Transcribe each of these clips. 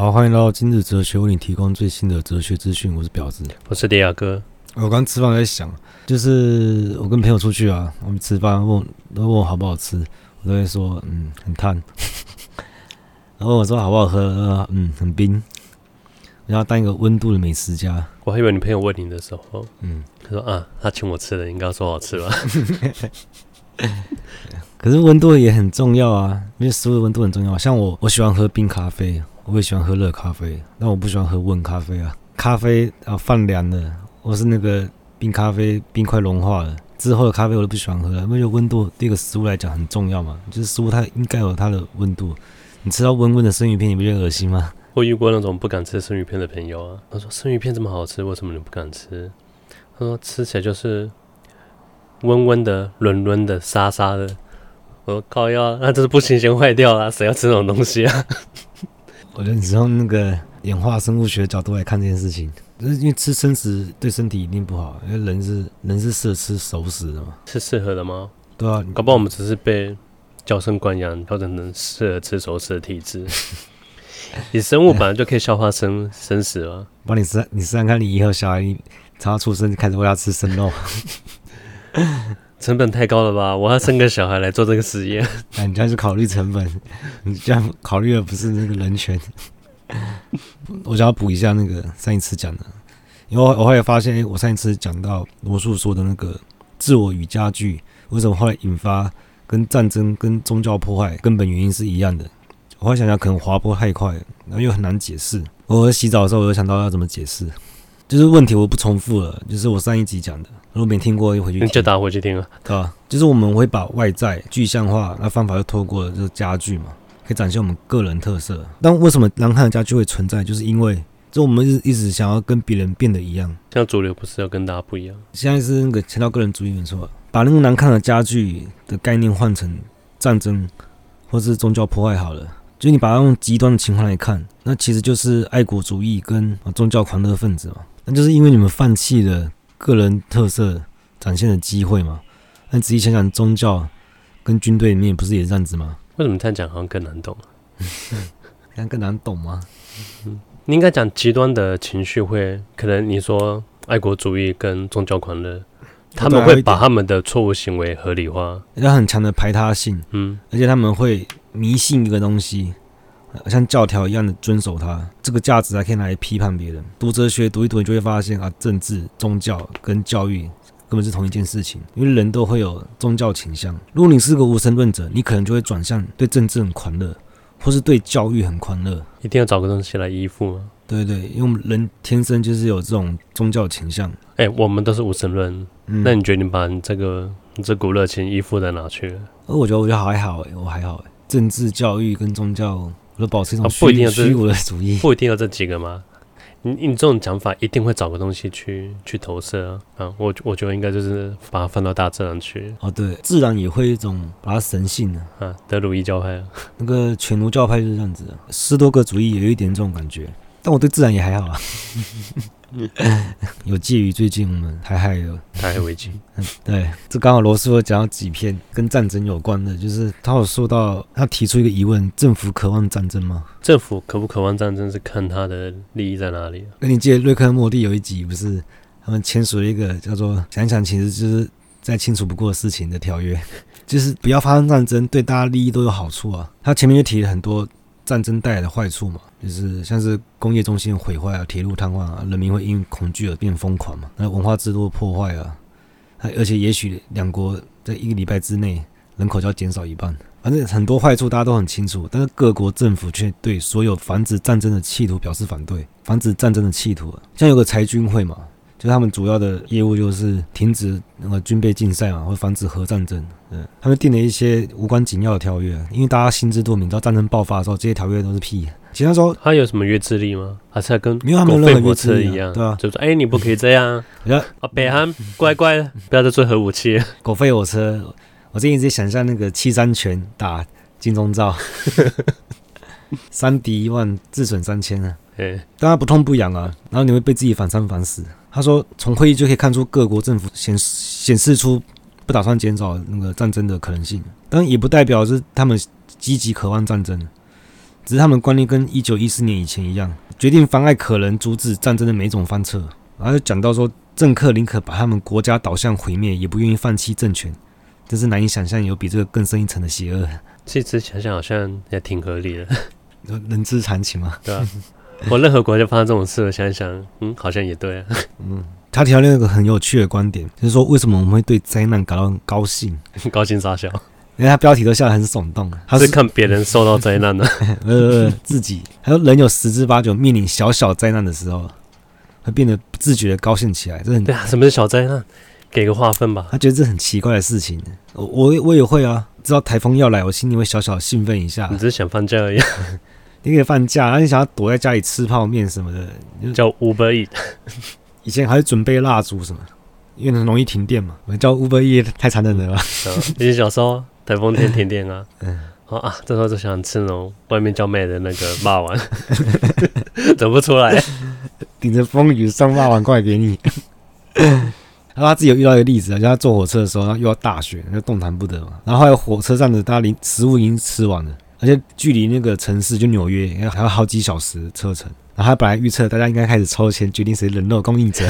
好，欢迎来到今日哲学，为你提供最新的哲学资讯。我是表子，我是迪亚哥。我刚吃饭在想，就是我跟朋友出去啊，我们吃饭问都问我好不好吃，我都会说嗯很烫。然后我说好不好喝，嗯很冰。然后当一个温度的美食家。我还以为你朋友问你的时候，嗯，他说啊，他请我吃的，应该说好吃吧？可是温度也很重要啊，因为食物的温度很重要。像我，我喜欢喝冰咖啡。我也喜欢喝热咖啡，但我不喜欢喝温咖啡啊。咖啡啊，放凉了，或是那个冰咖啡，冰块融化了之后的咖啡，我都不喜欢喝了。因为温度对一个食物来讲很重要嘛，就是食物它应该有它的温度。你吃到温温的生鱼片，你不觉得恶心吗？我遇过那种不敢吃生鱼片的朋友啊，他说生鱼片这么好吃，为什么你不敢吃？他说吃起来就是温温的、软软的、沙沙的。我说靠腰，那这是不新鲜坏掉了，谁要吃这种东西啊？我觉得你是从那个演化生物学的角度来看这件事情，就是因为吃生食对身体一定不好，因为人是人是适合吃熟食的嘛，是适合的吗？对啊，搞不好我们只是被娇生惯养调整成适合吃熟食的体质。你生物本来就可以消化生生食啊，帮你试，你试试看，你以后小孩从他出生就开始喂他吃生肉。成本太高了吧？我要生个小孩来做这个实验。那，你这样是考虑成本，你这样考虑的不是那个人权。我想要补一下那个上一次讲的，因为我后来发现，哎，我上一次讲到罗素说的那个自我与家具，为什么后来引发跟战争跟宗教破坏根本原因是一样的？我后来想想，可能滑坡太快，然后又很难解释。我洗澡的时候，我就想到要怎么解释。就是问题我不重复了，就是我上一集讲的，如果没听过，就回去就打回去听啊，对吧？就是我们会把外在具象化，那方法就透过这个家具嘛，可以展现我们个人特色。但为什么难看的家具会存在？就是因为，就我们一直一直想要跟别人变得一样，像主流不是要跟大家不一样。现在是那个强调个人主义没错，把那个难看的家具的概念换成战争或是宗教破坏好了。就你把它用极端的情况来看，那其实就是爱国主义跟宗教狂热分子嘛。那就是因为你们放弃了个人特色展现的机会嘛？那仔细想想，宗教跟军队里面不是也是这样子吗？为什么这样讲好像更难懂？这样更难懂吗？嗯，你应该讲极端的情绪会，可能你说爱国主义跟宗教狂热，他们会把他们的错误行为合理化，有很强的排他性，嗯，而且他们会迷信一个东西。像教条一样的遵守它，这个价值还可以拿来批判别人。读哲学读一读，你就会发现啊，政治、宗教跟教育根本是同一件事情。因为人都会有宗教倾向。如果你是个无神论者，你可能就会转向对政治很狂热，或是对教育很狂热。一定要找个东西来依附吗？对对，因为我们人天生就是有这种宗教倾向。哎、我们都是无神论，那你觉得你把你这个你这股热情依附在哪去？而我觉得我觉得还好哎，我还好哎，政治、教育跟宗教。我保持一种虚虚无的主义，不一定要这几个吗？你你这种讲法一定会找个东西去去投射啊！啊，我我觉得应该就是把它放到大自然去。哦，对，自然也会一种把它神性的啊，德鲁伊教派啊，那个犬儒教派就是这样子的，斯多个主义也有一点这种感觉，但我对自然也还好啊。有介于最近我们台海有台海危机，对，这刚好罗斯福讲到几篇跟战争有关的，就是他有说到他提出一个疑问：政府渴望战争吗？政府渴不渴望战争是看他的利益在哪里。跟你记得瑞克和莫蒂有一集不是他们签署了一个叫做“想想其实就是再清楚不过的事情”的条约，就是不要发生战争，对大家利益都有好处啊。他前面就提了很多。战争带来的坏处嘛，就是像是工业中心的毁坏啊，铁路瘫痪啊，人民会因恐惧而变疯狂嘛，那文化制度破坏啊，而且也许两国在一个礼拜之内人口就要减少一半，反正很多坏处大家都很清楚，但是各国政府却对所有防止战争的企图表示反对，防止战争的企图，像有个裁军会嘛。就他们主要的业务就是停止那个军备竞赛嘛，或防止核战争。嗯，他们定了一些无关紧要的条约，因为大家心知肚明，知道战争爆发的时候，这些条约都是屁。其他说他有什么约制力吗？还是跟没有他们任何约制力一样？对啊，就说哎，你不可以这样。啊，北韩乖乖的，不要再做核武器。狗吠火车，我最近一直想象那个七三拳打金钟罩，三敌一万，自损三千啊。对，当然不痛不痒啊，然后你会被自己反三反四。他说，从会议就可以看出各国政府显显示出不打算减少那个战争的可能性，但也不代表是他们积极渴望战争。只是他们观念跟一九一四年以前一样，决定妨碍可能阻止战争的每一种方策。然后就讲到说，政客宁可把他们国家导向毁灭，也不愿意放弃政权。真是难以想象有比这个更深一层的邪恶。这次想想好像也挺合理的，人之常情嘛，对吧、啊？我任何国家发生这种事，我想想，嗯，好像也对、啊。嗯，他提到另一个很有趣的观点，就是说为什么我们会对灾难感到很高兴？高兴傻笑？因为他标题都下得很耸动，他是看别人受到灾难的，呃，自己。还有人有十之八九面临小小灾难的时候，会变得不自觉的高兴起来。这很对啊，什么是小灾难？给个划分吧。他觉得这很奇怪的事情。我我我也会啊，知道台风要来，我心里会小小兴奋一下。你只是想放假而已。你可以放假，然后你想要躲在家里吃泡面什么的，叫 Uber Eat。以前还是准备蜡烛什么，因为很容易停电嘛。我叫 Uber Eat 太残忍了吧？以前小时候。台风天停电啊！嗯，好啊，这时候就想吃那种外面叫卖的那个霸王，走不出来，顶着风雨送霸王过来给你。然后他自己有遇到一个例子啊，就他坐火车的时候，然后遇到大雪，就动弹不得嘛。然后还有火车站的大家食物已经吃完了，而且距离那个城市就纽约还要好几小时车程。然后他本来预测大家应该开始抽签决定谁人肉供应者。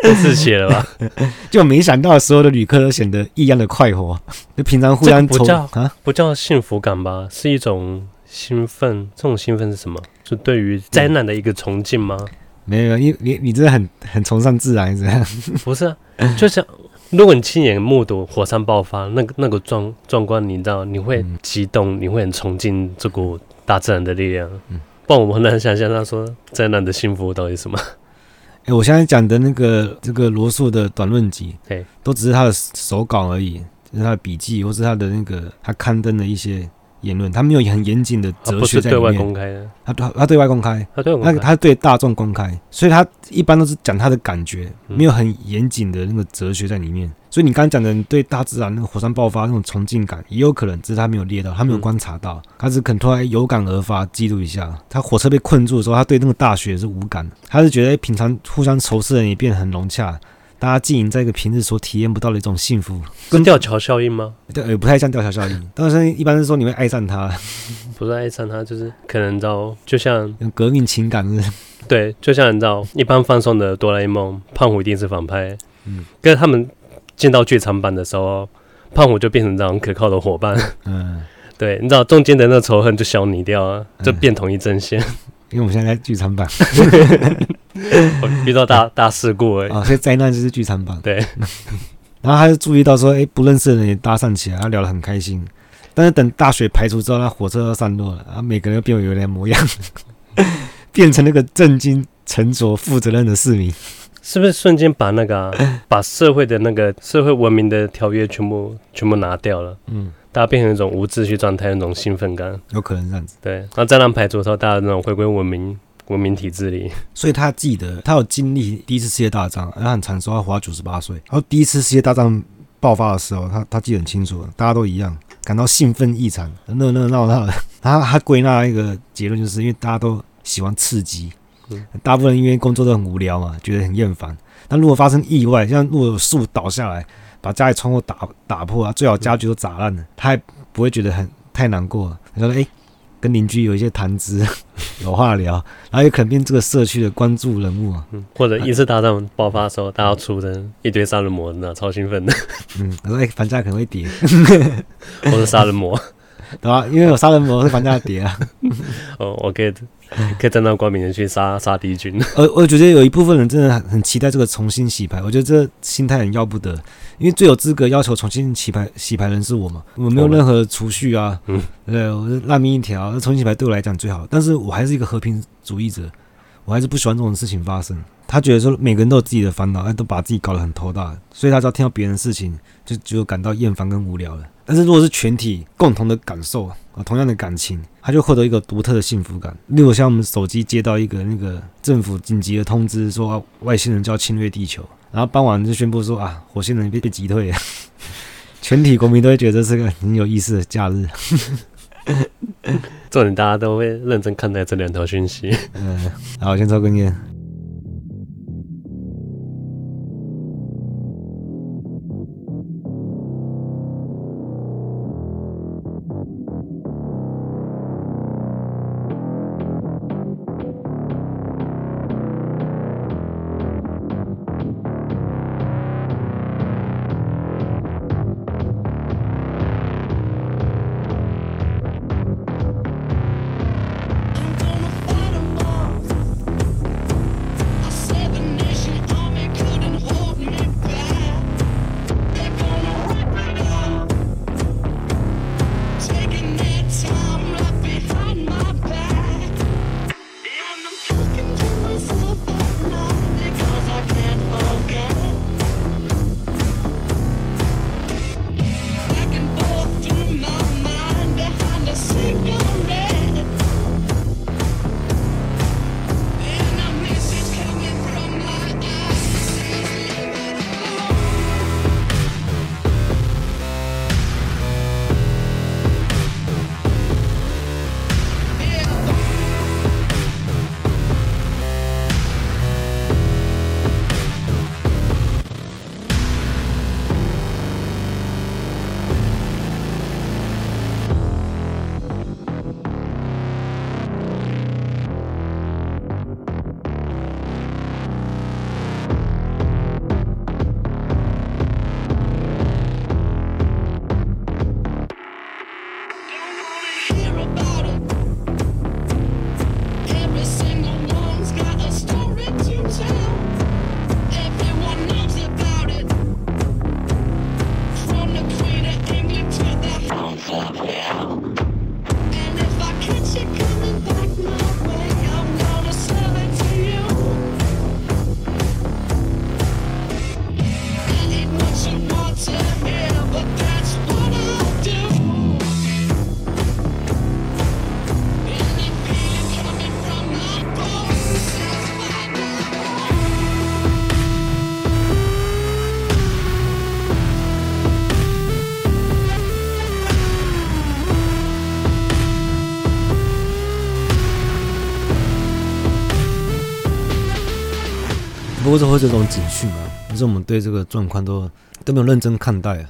都是血了吧？就没想到所有的旅客都显得异样的快活，就平常互相抽不叫啊，不叫幸福感吧？是一种兴奋。这种兴奋是什么？就对于灾难的一个崇敬吗？没有，你你你真的很很崇尚自然，是这样？不是啊，就像如果你亲眼目睹火山爆发，那个那个壮壮观，你知道你会激动，你会很崇敬这股大自然的力量。嗯，不然我们很难想象他说灾难的幸福到底是什么。哎，我现在讲的那个这个罗素的短论集，对，都只是他的手稿而已，就是他的笔记，或是他的那个他刊登的一些。言论，他没有很严谨的哲学在里面。对外公开的，他他他对外公开，他对外公开，他他对大众公开，所以他一般都是讲他的感觉，没有很严谨的那个哲学在里面。所以你刚刚讲的，你对大自然那个火山爆发那种崇敬感，也有可能只是他没有列到，他没有观察到，他只可能突然有感而发，记录一下。他火车被困住的时候，他对那个大雪是无感，他是觉得平常互相仇视的人也变得很融洽。大家经营在一个平日所体验不到的一种幸福，跟吊桥效应吗？对，呃，不太像吊桥效应。但是，一般是说你会爱上他，不是爱上他，就是可能你知道，就像革命情感是。对，就像你知道，一般放送的哆啦 A 梦，胖虎一定是反派。嗯，跟他们进到剧场版的时候，胖虎就变成这样可靠的伙伴。嗯，对，你知道中间的那个仇恨就消弭掉了，就变统一阵线。因为我们现在在剧场版。遇到大 大事故而已啊，所以灾难就是剧场版。对，然后他就注意到说，哎，不认识的人也搭讪起来，他聊得很开心。但是等大雪排除之后，那火车要散落了，然后每个人又变为原来模样，变成那个震惊、沉着、负责任的市民。是不是瞬间把那个、啊、把社会的那个社会文明的条约全部全部拿掉了？嗯，大家变成一种无秩序状态，那种兴奋感，有可能这样子。对，然后灾难排除的时候，大家那种回归文明。文明体制里，所以他记得他有经历第一次世界大战，他很长寿，他活到九十八岁。然后第一次世界大战爆发的时候，他他记得很清楚，大家都一样，感到兴奋异常，热热闹闹的。他他归纳一个结论，就是因为大家都喜欢刺激，大部分因为工作都很无聊嘛，觉得很厌烦。但如果发生意外，像如果有树倒下来，把家里窗户打打破啊，最好家具都砸烂了，他也不会觉得很太难过。他说：“哎。”跟邻居有一些谈资，有话聊，然后也可能变这个社区的关注人物啊。嗯，或者一次大战爆发的时候，大家出的一堆杀人魔，那超兴奋的。嗯，他说：“哎，房价可能会跌。”或者杀人魔，对吧？因为有杀人魔，是房价跌啊。哦，我可以。可以站到光明的去杀杀敌军。呃，我觉得有一部分人真的很期待这个重新洗牌。我觉得这心态很要不得，因为最有资格要求重新洗牌洗牌人是我嘛，我没有任何储蓄啊，嗯，对，我是烂命一条。那重新洗牌对我来讲最好，但是我还是一个和平主义者，我还是不喜欢这种事情发生。他觉得说每个人都有自己的烦恼，哎，都把自己搞得很头大，所以他只要听到别人的事情，就就感到厌烦跟无聊了。但是如果是全体共同的感受啊，同样的感情，他就获得一个独特的幸福感。例如像我们手机接到一个那个政府紧急的通知，说外星人就要侵略地球，然后傍晚就宣布说啊，火星人被被击退了，全体国民都会觉得这是个很有意思的假日。重点大家都会认真看待这两条讯息。嗯，好，先抽根烟。不过这会这种警讯啊，就是我们对这个状况都都没有认真看待啊。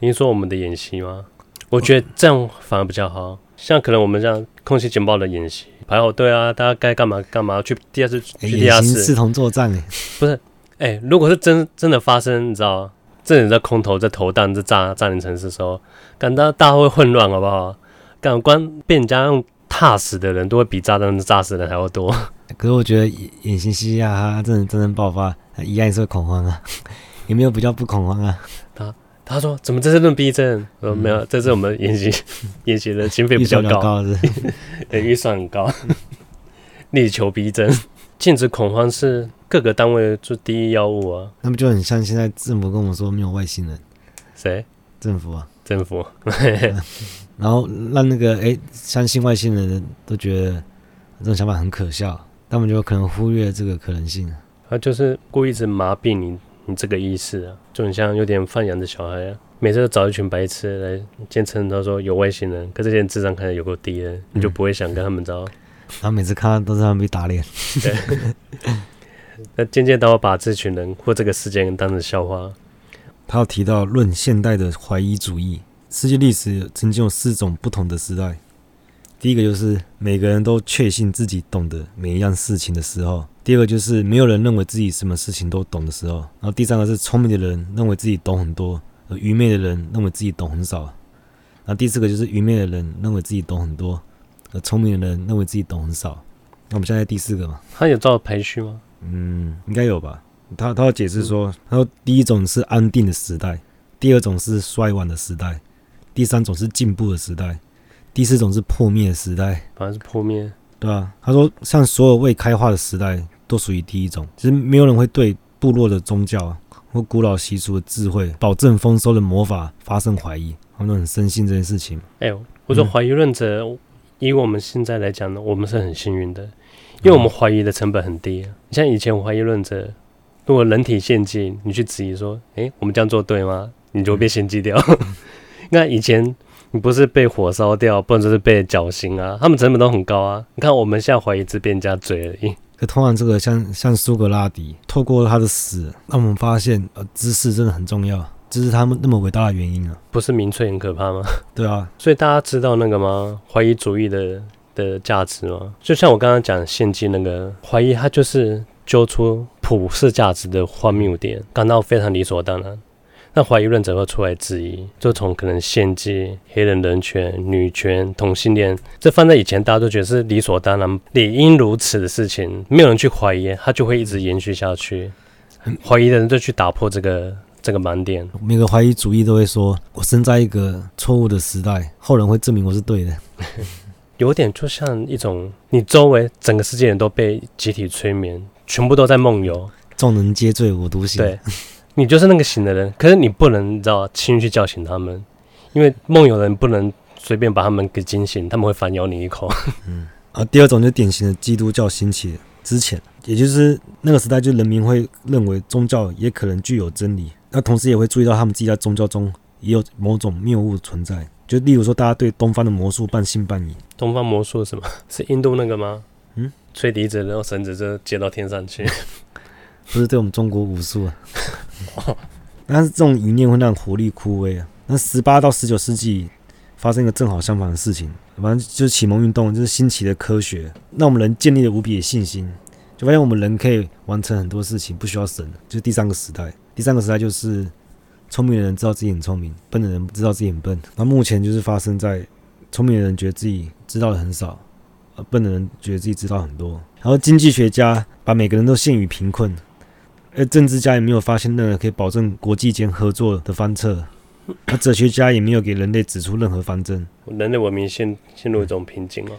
您说我们的演习吗？我觉得这样反而比较好。像可能我们这样空袭警报的演习，排好队啊，大家该干嘛干嘛，去地下室去地下室，视同作战哎，不是哎、欸，如果是真真的发生，你知道，这人在空投在投弹在炸占领城市的时候，感到大家会混乱好不好？感官被人家用踏死的人都会比炸弹炸死的人还要多。可是我觉得演习西亚它真的真正爆发，一样也是会恐慌啊，有没有比较不恐慌啊？他。他说：“怎么这是论逼症？我说没有，这是我们演习演习的经费比较高，预算，很高，力求逼真，禁止恐慌是各个单位做第一要务啊。那不就很像现在政府跟我们说没有外星人？谁？政府啊，政府。然后让那个哎相信外星人的人都觉得这种想法很可笑，他们就可能忽略这个可能性。他就是故意一直麻痹你。”你这个意思啊，就很像有点放羊的小孩啊，每次都找一群白痴来坚称他说有外星人，可这些人智商看起来有够低的，你就不会想跟他们招。然后每次看到都是他们被打脸。对。那渐渐到把这群人或这个事件当成笑话。他有提到论现代的怀疑主义，世界历史曾经有四种不同的时代。第一个就是每个人都确信自己懂得每一样事情的时候。第二个就是没有人认为自己什么事情都懂的时候，然后第三个是聪明的人认为自己懂很多，而愚昧的人认为自己懂很少，然后第四个就是愚昧的人认为自己懂很多，而聪明的人认为自己懂很少。那我们现在第四个嘛？他有照排序吗？嗯，应该有吧。他他要解释说，他说第一种是安定的时代，第二种是衰亡的时代，第三种是进步的时代，第四种是破灭的时代。反正是破灭。对啊，他说像所有未开化的时代。都属于第一种，其实没有人会对部落的宗教或古老习俗的智慧、保证丰收的魔法发生怀疑，他们都很深信这件事情。哎呦，我说怀疑论者，嗯、以我们现在来讲呢，我们是很幸运的，因为我们怀疑的成本很低。你、像以前怀疑论者，如果人体献祭，你去质疑说，哎，我们这样做对吗？你就会被献祭掉。那、嗯、以前你不是被火烧掉，不然就是被绞刑啊，他们成本都很高啊。你看我们现在怀疑只变家嘴而已。通常这个像像苏格拉底，透过他的死，让我们发现呃知识真的很重要，这是他们那么伟大的原因啊！不是民粹很可怕吗？对啊，所以大家知道那个吗？怀疑主义的的价值吗？就像我刚刚讲献祭那个怀疑，他就是揪出普世价值的荒谬点，感到非常理所当然。那怀疑论者会出来质疑，就从可能献祭、黑人人权、女权、同性恋，这放在以前大家都觉得是理所当然、理应如此的事情，没有人去怀疑，他就会一直延续下去。怀疑的人就去打破这个这个盲点。每个怀疑主义都会说：“我生在一个错误的时代，后人会证明我是对的。”有点就像一种，你周围整个世界人都被集体催眠，全部都在梦游，众人皆醉我独醒。对。你就是那个醒的人，可是你不能你知道轻易去叫醒他们，因为梦游人不能随便把他们给惊醒，他们会反咬你一口。嗯，啊，第二种就是典型的基督教兴起之前，也就是那个时代，就人民会认为宗教也可能具有真理，那同时也会注意到他们自己在宗教中也有某种谬误存在，就例如说大家对东方的魔术半信半疑。东方魔术是什么？是印度那个吗？嗯，吹笛子然后绳子就接到天上去。不是对我们中国武术啊，但是这种理念会让活力枯萎啊。那十八到十九世纪发生一个正好相反的事情，反正就是启蒙运动，就是新奇的科学，让我们人建立了无比的信心，就发现我们人可以完成很多事情，不需要神。就是第三个时代，第三个时代就是聪明的人知道自己很聪明，笨的人不知道自己很笨。那目前就是发生在聪明的人觉得自己知道的很少，而笨的人觉得自己知道很多。然后经济学家把每个人都陷于贫困。而政治家也没有发现任何可以保证国际间合作的方策，而哲学家也没有给人类指出任何方针。人类文明陷陷入一种瓶颈吗？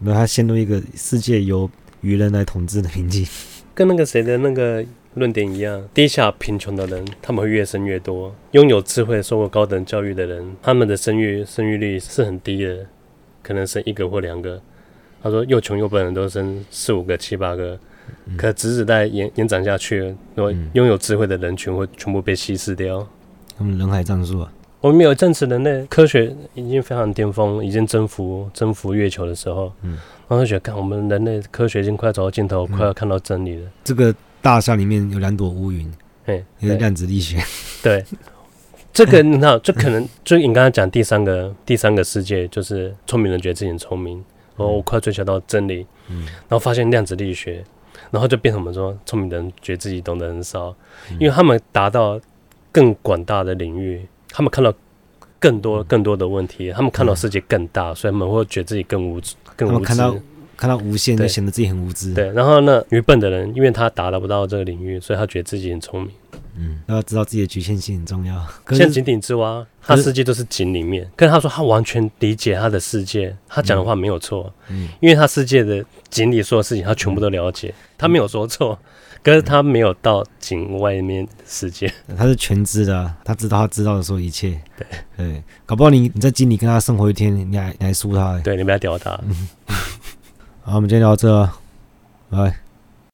那他陷入一个世界由愚人来统治的瓶颈，跟那个谁的那个论点一样。低下贫穷的人，他们会越生越多；拥有智慧、受过高等教育的人，他们的生育生育率是很低的，可能生一个或两个。他说，又穷又笨的人都生四五个、七八个。可指日在延延展下去，拥有智慧的人群会全部被稀释掉。他们人海战术啊！我们有一阵子人类科学已经非常巅峰，已经征服征服月球的时候，嗯，然后就觉得，看我们人类科学已经快走到尽头，快要看到真理了。这个大厦里面有两朵乌云，哎，有量子力学。对，这个你知道，就可能就你刚才讲第三个第三个世界，就是聪明人觉得自己很聪明，然后我快追求到真理，嗯，然后发现量子力学，然后就变成我们说聪明的人觉得自己懂得很少，因为他们达到更广大的领域，他们看到更多更多的问题，他们看到世界更大，所以他们会觉得自己更无知，更无知。看到无限就显得自己很无知。对，然后呢，愚笨的人，因为他达到不到这个领域，所以他觉得自己很聪明。嗯，要知道自己的局限性很重要。像井底之蛙，他世界都是井里面，可是他说他完全理解他的世界，他讲的话没有错。嗯，因为他世界的井里所有事情，他全部都了解，他没有说错。可是他没有到井外面世界，他是全知的，他知道他知道的所有一切。对对，搞不好你你在井里跟他生活一天，你还你还输他。对，你不要屌他。好，我们今天聊到这，拜拜。